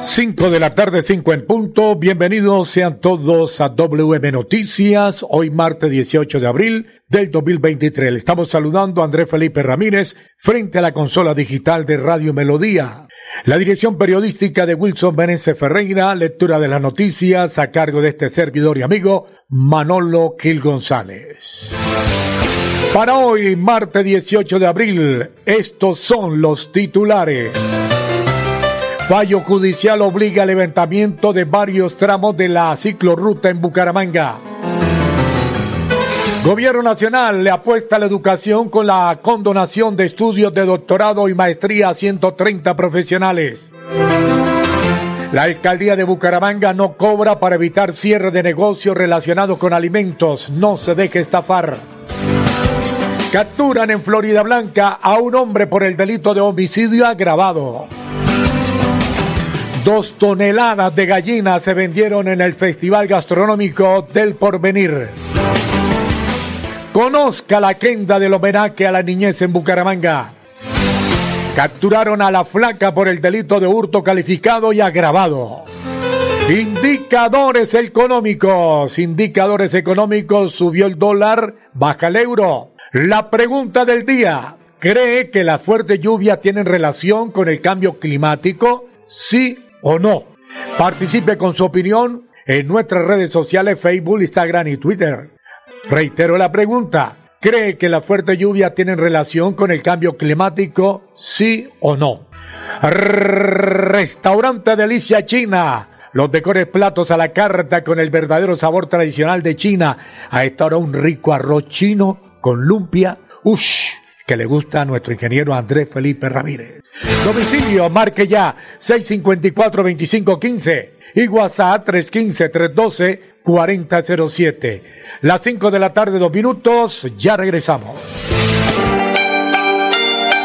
5 de la tarde, 5 en punto. Bienvenidos sean todos a WM Noticias. Hoy martes 18 de abril del 2023. Le estamos saludando a Andrés Felipe Ramírez frente a la consola digital de Radio Melodía. La dirección periodística de Wilson Meneses Ferreira, lectura de las noticias a cargo de este servidor y amigo Manolo Gil González. Para hoy, martes 18 de abril, estos son los titulares. Fallo judicial obliga al levantamiento de varios tramos de la ciclorruta en Bucaramanga. Gobierno Nacional le apuesta a la educación con la condonación de estudios de doctorado y maestría a 130 profesionales. La alcaldía de Bucaramanga no cobra para evitar cierre de negocios relacionados con alimentos. No se deje estafar. Capturan en Florida Blanca a un hombre por el delito de homicidio agravado. Dos toneladas de gallinas se vendieron en el Festival Gastronómico del Porvenir. Conozca la quenda del homenaje a la niñez en Bucaramanga. Capturaron a la flaca por el delito de hurto calificado y agravado. Indicadores económicos. Indicadores económicos. Subió el dólar, baja el euro. La pregunta del día. ¿Cree que la fuerte lluvia tiene relación con el cambio climático? Sí o no. Participe con su opinión en nuestras redes sociales Facebook, Instagram y Twitter. Reitero la pregunta. ¿Cree que la fuerte lluvia tiene relación con el cambio climático? Sí o no. Restaurante Delicia China. Los mejores platos a la carta con el verdadero sabor tradicional de China. A esta hora un rico arroz chino con lumpia. Ush que le gusta a nuestro ingeniero Andrés Felipe Ramírez. Domicilio, marque ya 654-2515 y WhatsApp 315-312-4007. Las 5 de la tarde, dos minutos, ya regresamos.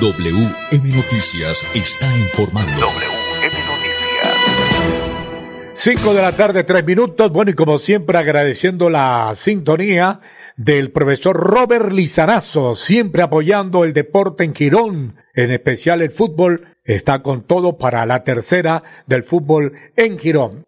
WM Noticias está informando. WM Noticias. 5 de la tarde, 3 minutos. Bueno, y como siempre, agradeciendo la sintonía del profesor Robert Lizarazo, siempre apoyando el deporte en Girón, en especial el fútbol. Está con todo para la tercera del fútbol en Girón.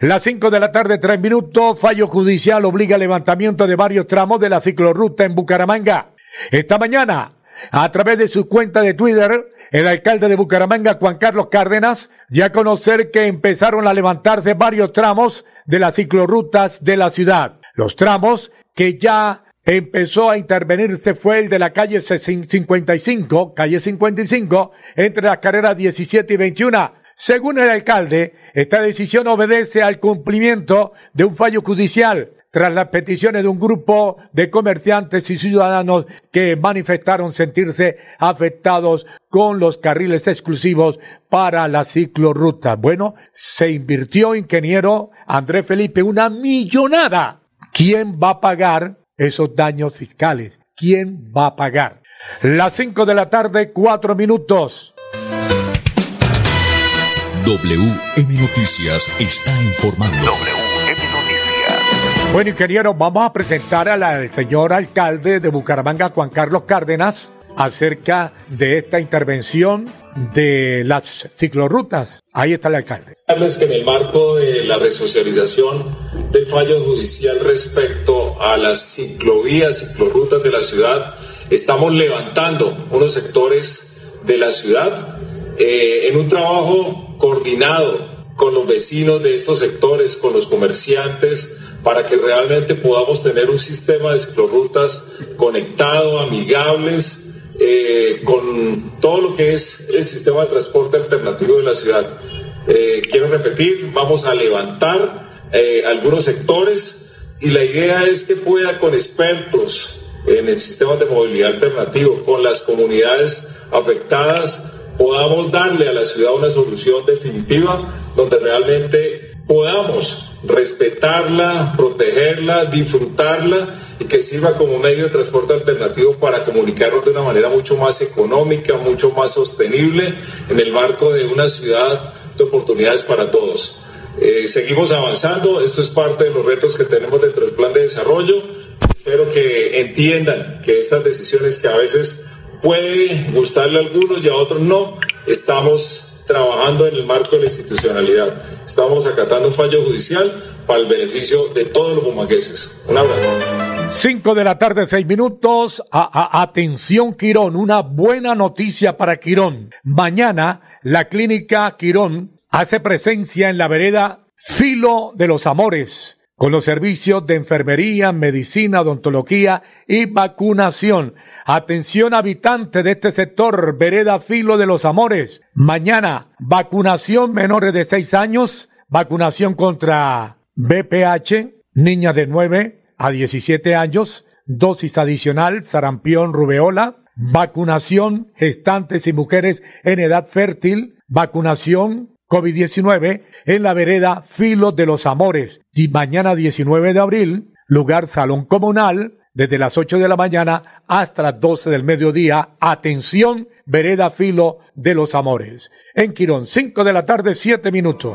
Las 5 de la tarde, 3 minutos. Fallo judicial obliga al levantamiento de varios tramos de la ciclorruta en Bucaramanga. Esta mañana, a través de su cuenta de Twitter, el alcalde de Bucaramanga, Juan Carlos Cárdenas, dio a conocer que empezaron a levantarse varios tramos de las ciclorrutas de la ciudad. Los tramos que ya empezó a intervenirse fue el de la calle 55, calle 55, entre las carreras 17 y 21. Según el alcalde, esta decisión obedece al cumplimiento de un fallo judicial tras las peticiones de un grupo de comerciantes y ciudadanos que manifestaron sentirse afectados con los carriles exclusivos para la ciclorruta. Bueno, se invirtió, ingeniero Andrés Felipe, una millonada. ¿Quién va a pagar esos daños fiscales? ¿Quién va a pagar? Las cinco de la tarde, cuatro minutos. WM Noticias está informando. Bueno, ingeniero, vamos a presentar al señor alcalde de Bucaramanga, Juan Carlos Cárdenas, acerca de esta intervención de las ciclorrutas. Ahí está el alcalde. que en el marco de la resocialización del fallo judicial respecto a las ciclovías, ciclorrutas de la ciudad, estamos levantando unos sectores de la ciudad eh, en un trabajo coordinado con los vecinos de estos sectores, con los comerciantes, para que realmente podamos tener un sistema de ciclorrutas conectado, amigables, eh, con todo lo que es el sistema de transporte alternativo de la ciudad. Eh, quiero repetir, vamos a levantar eh, algunos sectores y la idea es que pueda con expertos en el sistema de movilidad alternativo, con las comunidades afectadas, podamos darle a la ciudad una solución definitiva donde realmente podamos respetarla, protegerla, disfrutarla y que sirva como medio de transporte alternativo para comunicarnos de una manera mucho más económica, mucho más sostenible en el marco de una ciudad de oportunidades para todos. Eh, seguimos avanzando, esto es parte de los retos que tenemos dentro del plan de desarrollo. Espero que entiendan que estas decisiones que a veces puede gustarle a algunos y a otros no, estamos trabajando en el marco de la institucionalidad. Estamos acatando un fallo judicial para el beneficio de todos los bumagueses. Un abrazo. 5 de la tarde, 6 minutos. atención, Quirón. Una buena noticia para Quirón. Mañana, la clínica Quirón hace presencia en la vereda Filo de los Amores, con los servicios de enfermería, medicina, odontología y vacunación. Atención, habitante de este sector, vereda Filo de los Amores. Mañana, vacunación menores de 6 años, vacunación contra BPH, niña de 9 a 17 años, dosis adicional, sarampión, rubeola, vacunación, gestantes y mujeres en edad fértil, vacunación COVID-19 en la vereda Filo de los Amores. Y mañana 19 de abril, lugar Salón Comunal, desde las 8 de la mañana hasta las 12 del mediodía. Atención, vereda Filo de los Amores. En Quirón, 5 de la tarde, 7 minutos.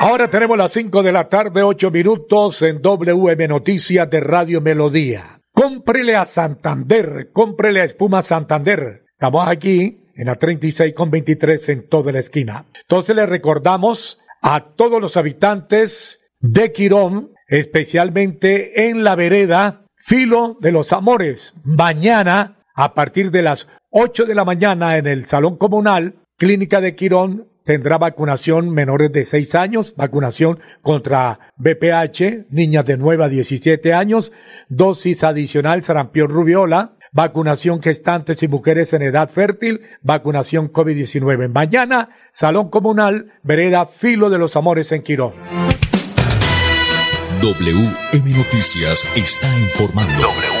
Ahora tenemos las 5 de la tarde, 8 minutos en WM Noticias de Radio Melodía. Cómprele a Santander, cómprele a Espuma Santander. Estamos aquí en la 36 con 23 en toda la esquina. Entonces le recordamos a todos los habitantes de Quirón, especialmente en la vereda Filo de los Amores. Mañana, a partir de las 8 de la mañana en el Salón Comunal, Clínica de Quirón, tendrá vacunación menores de 6 años, vacunación contra BPH, niñas de 9 a 17 años, dosis adicional sarampión rubiola, vacunación gestantes y mujeres en edad fértil, vacunación COVID-19. Mañana, Salón Comunal, Vereda Filo de los Amores en Quirón. WM Noticias está informando.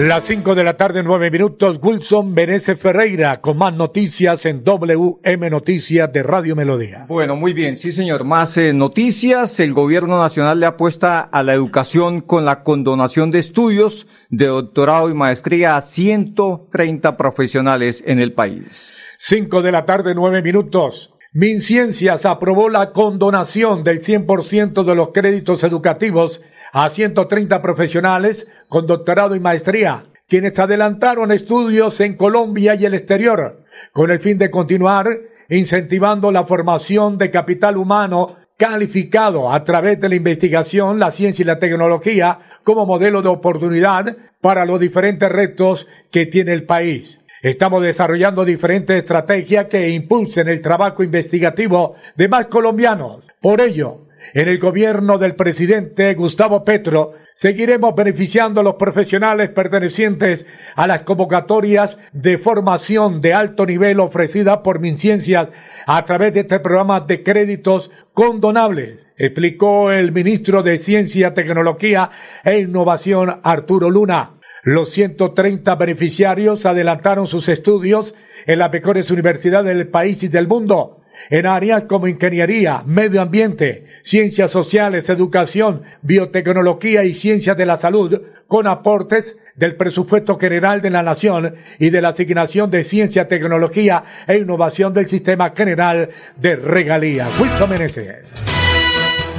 Las 5 de la tarde, 9 minutos. Wilson Benese Ferreira con más noticias en WM Noticias de Radio Melodía. Bueno, muy bien, sí señor. Más eh, noticias. El gobierno nacional le apuesta a la educación con la condonación de estudios de doctorado y maestría a 130 profesionales en el país. 5 de la tarde, 9 minutos. MinCiencias aprobó la condonación del 100% de los créditos educativos a 130 profesionales con doctorado y maestría, quienes adelantaron estudios en Colombia y el exterior, con el fin de continuar incentivando la formación de capital humano calificado a través de la investigación, la ciencia y la tecnología como modelo de oportunidad para los diferentes retos que tiene el país. Estamos desarrollando diferentes estrategias que impulsen el trabajo investigativo de más colombianos. Por ello, en el gobierno del presidente Gustavo Petro, seguiremos beneficiando a los profesionales pertenecientes a las convocatorias de formación de alto nivel ofrecidas por MinCiencias a través de este programa de créditos condonables, explicó el ministro de Ciencia, Tecnología e Innovación Arturo Luna. Los 130 beneficiarios adelantaron sus estudios en las mejores universidades del país y del mundo en áreas como ingeniería, medio ambiente, ciencias sociales, educación, biotecnología y ciencias de la salud, con aportes del presupuesto general de la Nación y de la asignación de ciencia, tecnología e innovación del sistema general de regalías. Wilson Meneses.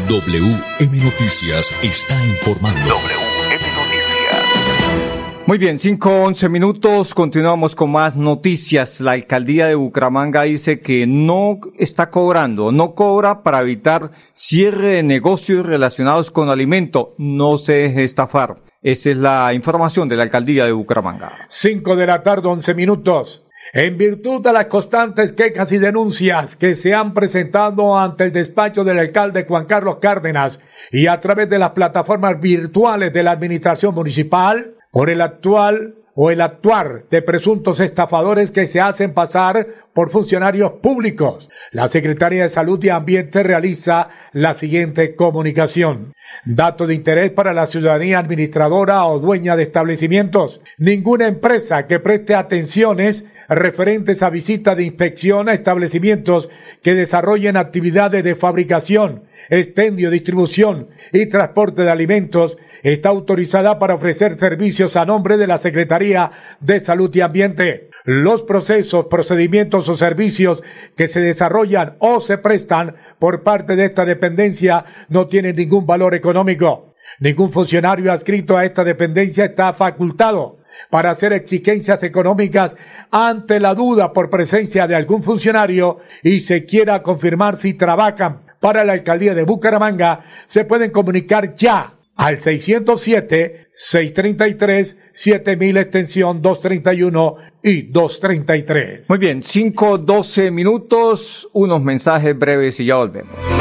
WM Noticias está informando. Muy bien, 5 11 minutos, continuamos con más noticias. La alcaldía de Bucaramanga dice que no está cobrando, no cobra para evitar cierre de negocios relacionados con alimento. No se deje estafar. Esa es la información de la alcaldía de Bucaramanga. 5 de la tarde, 11 minutos. En virtud de las constantes quejas y denuncias que se han presentado ante el despacho del alcalde Juan Carlos Cárdenas y a través de las plataformas virtuales de la administración municipal, por el actual o el actuar de presuntos estafadores que se hacen pasar por funcionarios públicos. La Secretaría de Salud y Ambiente realiza la siguiente comunicación. Dato de interés para la ciudadanía administradora o dueña de establecimientos. Ninguna empresa que preste atenciones referentes a visita de inspección a establecimientos que desarrollen actividades de fabricación, expendio, distribución y transporte de alimentos está autorizada para ofrecer servicios a nombre de la Secretaría de Salud y Ambiente. Los procesos, procedimientos o servicios que se desarrollan o se prestan por parte de esta dependencia no tienen ningún valor económico. Ningún funcionario adscrito a esta dependencia está facultado para hacer exigencias económicas ante la duda por presencia de algún funcionario y se quiera confirmar si trabajan para la alcaldía de Bucaramanga, se pueden comunicar ya al 607-633-7000 extensión 231 y 233. Muy bien, 5, 12 minutos, unos mensajes breves y ya volvemos.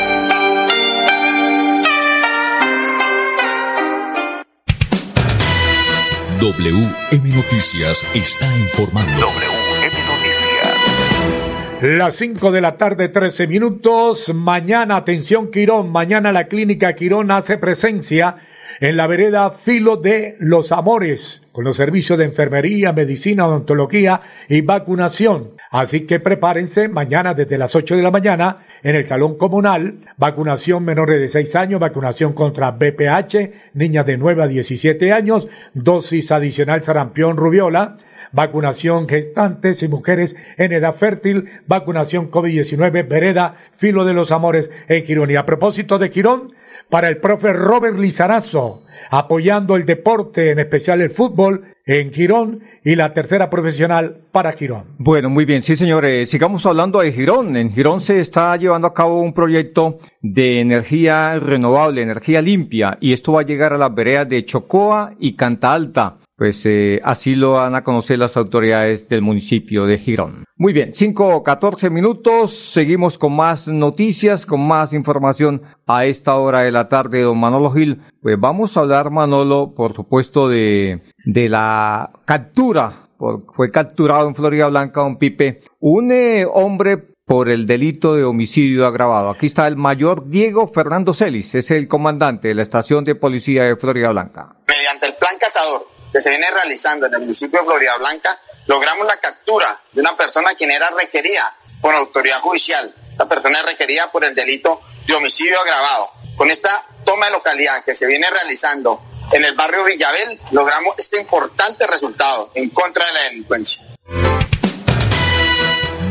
WM Noticias está informando. WM Noticias. Las 5 de la tarde, 13 minutos. Mañana, atención Quirón, mañana la clínica Quirón hace presencia en la vereda Filo de los Amores, con los servicios de enfermería, medicina, odontología y vacunación. Así que prepárense mañana desde las 8 de la mañana en el Salón Comunal, vacunación menores de 6 años, vacunación contra BPH, niñas de 9 a 17 años, dosis adicional sarampión rubiola, vacunación gestantes y mujeres en edad fértil, vacunación COVID-19, vereda, filo de los amores en Quirón. Y a propósito de Quirón, para el profe Robert Lizarazo, apoyando el deporte, en especial el fútbol, en Girón y la tercera profesional para Girón. Bueno, muy bien, sí señores, sigamos hablando de Girón. En Girón se está llevando a cabo un proyecto de energía renovable, energía limpia, y esto va a llegar a las veredas de Chocoa y Canta Alta. Pues eh, así lo van a conocer las autoridades del municipio de Girón. Muy bien, 5 o 14 minutos, seguimos con más noticias, con más información a esta hora de la tarde, don Manolo Gil. Pues vamos a hablar, Manolo, por supuesto, de, de la captura, fue capturado en Florida Blanca, don Pipe, un eh, hombre por el delito de homicidio agravado. Aquí está el mayor Diego Fernando Celis, es el comandante de la estación de policía de Florida Blanca. Mediante el plan cazador que se viene realizando en el municipio de Florida Blanca, logramos la captura de una persona quien era requerida por autoridad judicial. La persona es requerida por el delito de homicidio agravado. Con esta toma de localidad que se viene realizando en el barrio Villabel, logramos este importante resultado en contra de la delincuencia.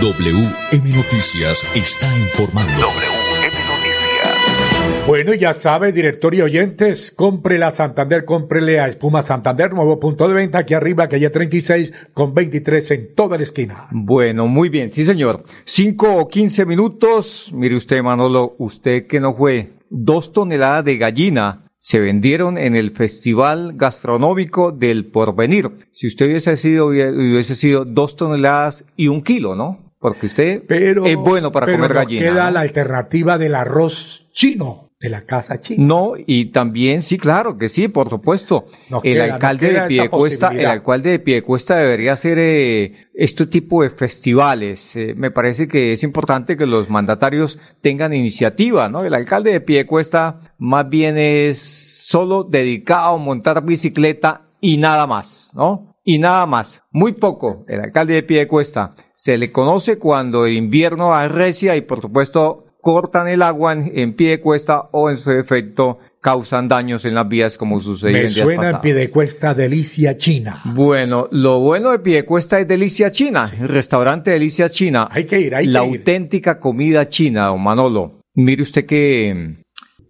WM Noticias está informando. Bueno, ya sabe, director y oyentes, cómprele a Santander, cómprele a Espuma Santander, nuevo punto de venta aquí arriba, calle 36 con 23 en toda la esquina. Bueno, muy bien, sí señor. Cinco o quince minutos, mire usted Manolo, usted que no fue, dos toneladas de gallina se vendieron en el Festival Gastronómico del Porvenir. Si usted hubiese sido, hubiese sido dos toneladas y un kilo, ¿no? porque usted es bueno para comer gallina. Queda la alternativa del arroz chino de la casa china. No, y también, sí, claro que sí, por supuesto. el alcalde de Piedecuesta, el alcalde de Piedecuesta debería hacer eh, este tipo de festivales. Eh, me parece que es importante que los mandatarios tengan iniciativa, ¿no? El alcalde de Piedecuesta más bien es solo dedicado a montar bicicleta y nada más, ¿no? Y nada más, muy poco. El alcalde de Piedecuesta se le conoce cuando el invierno arrecia y por supuesto cortan el agua en, pie de cuesta o en su efecto causan daños en las vías como sucede en días suena en pie de cuesta delicia china. Bueno, lo bueno de pie de cuesta es delicia china, el restaurante delicia china. Hay que ir, hay La que ir. auténtica comida china, don Manolo. Mire usted que mm,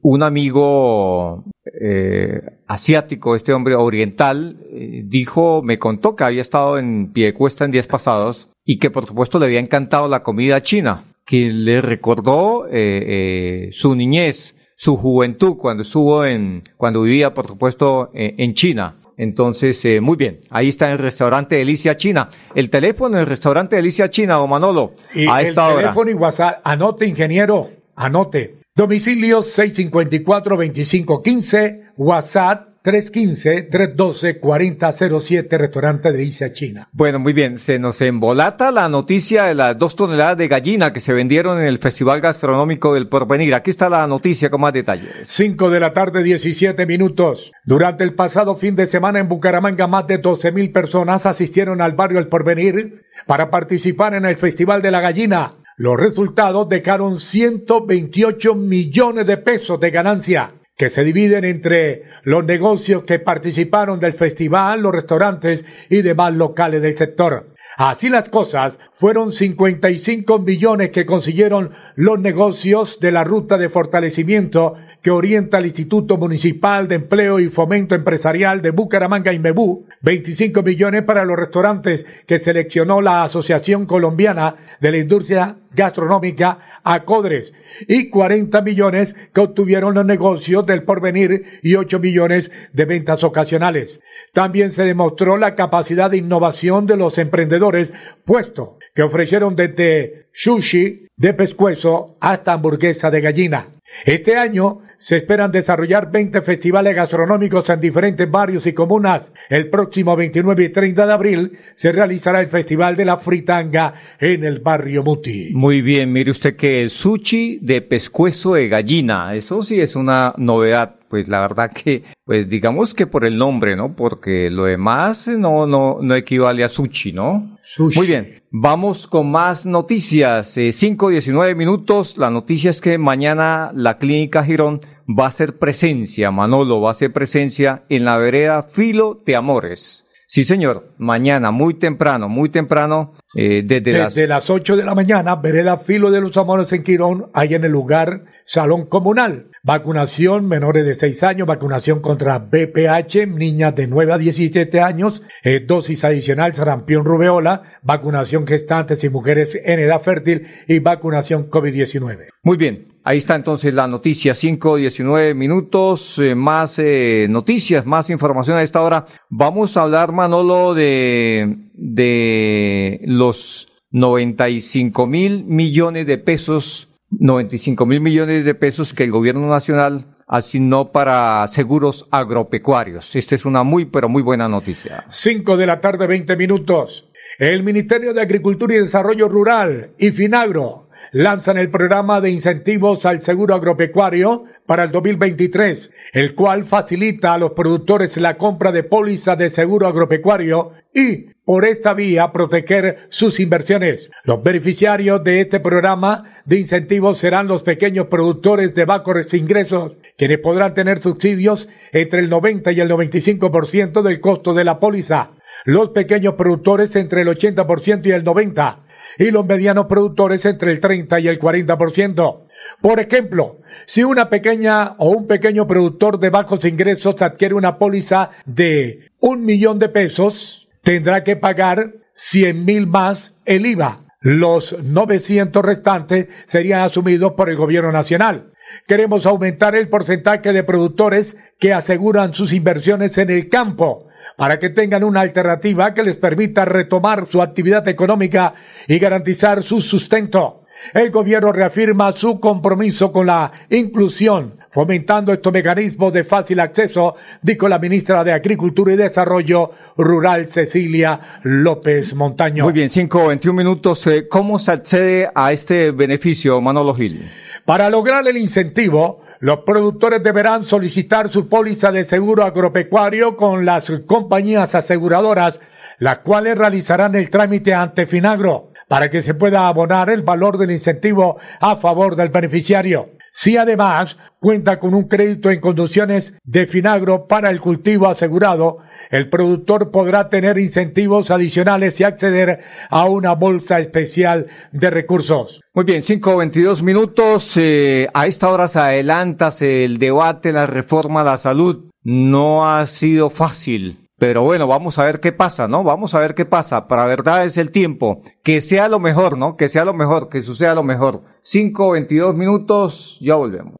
un amigo eh, asiático, este hombre oriental, eh, dijo, me contó que había estado en pie de cuesta en días pasados y que por supuesto le había encantado la comida china que le recordó eh, eh, su niñez, su juventud cuando estuvo en, cuando vivía, por supuesto, eh, en China. Entonces, muy bien, ahí está el restaurante Delicia China. El teléfono del restaurante Delicia China, o Manolo, a esta hora. El teléfono y WhatsApp, anote, ingeniero, anote. Domicilio 654-2515, WhatsApp 315-312-4007, restaurante de Isla China. Bueno, muy bien, se nos embolata la noticia de las dos toneladas de gallina que se vendieron en el Festival Gastronómico del Porvenir. Aquí está la noticia con más detalles. Cinco de la tarde, 17 minutos. Durante el pasado fin de semana en Bucaramanga, más de 12 mil personas asistieron al barrio El Porvenir para participar en el Festival de la Gallina. Los resultados dejaron 128 millones de pesos de ganancia que se dividen entre los negocios que participaron del festival, los restaurantes y demás locales del sector. Así las cosas, fueron 55 millones que consiguieron los negocios de la ruta de fortalecimiento que orienta al Instituto Municipal de Empleo y Fomento Empresarial de Bucaramanga y Mebú, 25 millones para los restaurantes que seleccionó la Asociación Colombiana de la Industria Gastronómica a Codres y 40 millones que obtuvieron los negocios del porvenir y 8 millones de ventas ocasionales. También se demostró la capacidad de innovación de los emprendedores, puesto que ofrecieron desde sushi de pescuezo hasta hamburguesa de gallina. Este año se esperan desarrollar 20 festivales gastronómicos en diferentes barrios y comunas. El próximo 29 y 30 de abril se realizará el Festival de la Fritanga en el barrio Muti. Muy bien, mire usted que el sushi de pescuezo de gallina, eso sí es una novedad pues la verdad que, pues digamos que por el nombre, ¿no? Porque lo demás no, no, no equivale a sushi, ¿no? Muy bien, vamos con más noticias. Eh, 5.19 minutos. La noticia es que mañana la clínica Girón va a ser presencia, Manolo, va a ser presencia en la vereda Filo de Amores. Sí, señor, mañana, muy temprano, muy temprano, eh, desde, desde las... 8 de la mañana, vereda Filo de los Amores en Quirón, ahí en el lugar Salón Comunal. Vacunación menores de 6 años, vacunación contra BPH, niñas de 9 a 17 años, eh, dosis adicional sarampión rubeola, vacunación gestantes y mujeres en edad fértil y vacunación COVID-19. Muy bien, ahí está entonces la noticia, 5, 19 minutos, eh, más eh, noticias, más información a esta hora. Vamos a hablar, Manolo, de, de los 95 mil millones de pesos 95 mil millones de pesos que el gobierno nacional asignó para seguros agropecuarios. Esta es una muy, pero muy buena noticia. 5 de la tarde, 20 minutos. El Ministerio de Agricultura y Desarrollo Rural y Finagro lanzan el programa de incentivos al seguro agropecuario para el 2023, el cual facilita a los productores la compra de pólizas de seguro agropecuario y por esta vía proteger sus inversiones. Los beneficiarios de este programa de incentivos serán los pequeños productores de bajos ingresos, quienes podrán tener subsidios entre el 90 y el 95% del costo de la póliza. Los pequeños productores entre el 80% y el 90% y los medianos productores entre el 30 y el 40%. Por ejemplo, si una pequeña o un pequeño productor de bajos ingresos adquiere una póliza de un millón de pesos, tendrá que pagar 100 mil más el IVA. Los 900 restantes serían asumidos por el gobierno nacional. Queremos aumentar el porcentaje de productores que aseguran sus inversiones en el campo para que tengan una alternativa que les permita retomar su actividad económica y garantizar su sustento. El gobierno reafirma su compromiso con la inclusión, fomentando estos mecanismos de fácil acceso, dijo la ministra de Agricultura y Desarrollo Rural, Cecilia López Montaño. Muy bien, cinco, veintiún minutos. Eh, ¿Cómo se accede a este beneficio, Manolo Gil? Para lograr el incentivo, los productores deberán solicitar su póliza de seguro agropecuario con las compañías aseguradoras, las cuales realizarán el trámite ante Finagro para que se pueda abonar el valor del incentivo a favor del beneficiario. Si además cuenta con un crédito en condiciones de Finagro para el cultivo asegurado, el productor podrá tener incentivos adicionales y acceder a una bolsa especial de recursos. Muy bien, 5.22 minutos. Eh, a esta hora se adelanta el debate, la reforma a la salud. No ha sido fácil. Pero bueno, vamos a ver qué pasa, ¿no? Vamos a ver qué pasa. Para verdad es el tiempo. Que sea lo mejor, ¿no? Que sea lo mejor, que suceda lo mejor. 5.22 minutos, ya volvemos.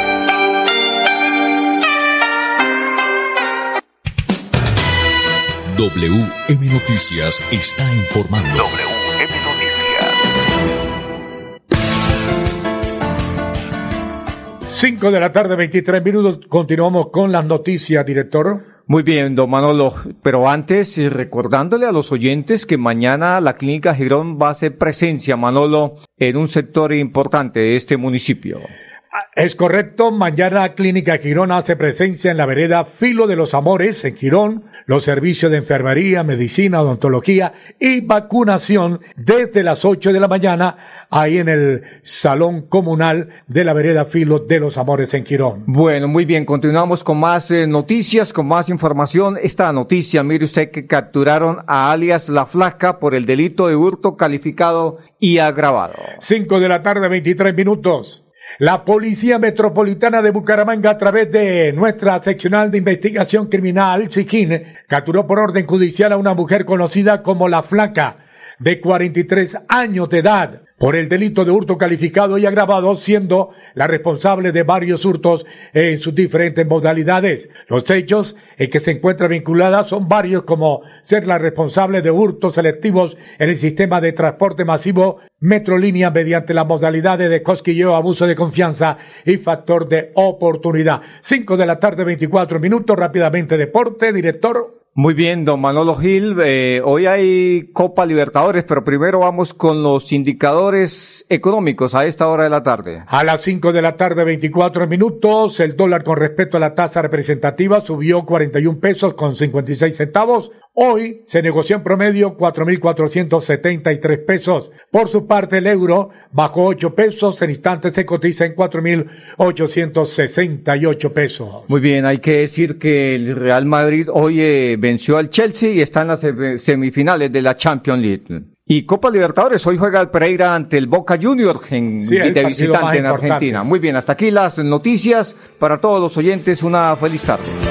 WM Noticias está informando. WM Noticias. 5 de la tarde, 23 minutos. Continuamos con las noticias, director. Muy bien, don Manolo. Pero antes, eh, recordándole a los oyentes que mañana la Clínica Girón va a hacer presencia, Manolo, en un sector importante de este municipio. Es correcto, mañana Clínica Girón hace presencia en la vereda Filo de los Amores en Girón los servicios de enfermería, medicina, odontología y vacunación desde las 8 de la mañana ahí en el Salón Comunal de la Vereda Filo de los Amores en Quirón. Bueno, muy bien, continuamos con más eh, noticias, con más información. Esta noticia, mire usted que capturaron a alias La Flaca por el delito de hurto calificado y agravado. 5 de la tarde, 23 minutos. La Policía Metropolitana de Bucaramanga, a través de nuestra seccional de investigación criminal, Chiquín, capturó por orden judicial a una mujer conocida como La Flaca, de 43 años de edad por el delito de hurto calificado y agravado, siendo la responsable de varios hurtos en sus diferentes modalidades. Los hechos en que se encuentra vinculada son varios como ser la responsable de hurtos selectivos en el sistema de transporte masivo Metrolínea mediante las modalidades de cosquilleo, abuso de confianza y factor de oportunidad. Cinco de la tarde, 24 minutos, rápidamente deporte, director. Muy bien, don Manolo Gil. Eh, hoy hay Copa Libertadores, pero primero vamos con los indicadores económicos a esta hora de la tarde. A las 5 de la tarde, 24 minutos, el dólar con respecto a la tasa representativa subió 41 pesos con 56 centavos Hoy se negoció en promedio 4.473 pesos. Por su parte, el euro bajó 8 pesos. En instantes se cotiza en 4.868 pesos. Muy bien, hay que decir que el Real Madrid hoy eh, venció al Chelsea y está en las semifinales de la Champions League. Y Copa Libertadores, hoy juega el Pereira ante el Boca Juniors en, de visitante en Argentina. Muy bien, hasta aquí las noticias. Para todos los oyentes, una feliz tarde.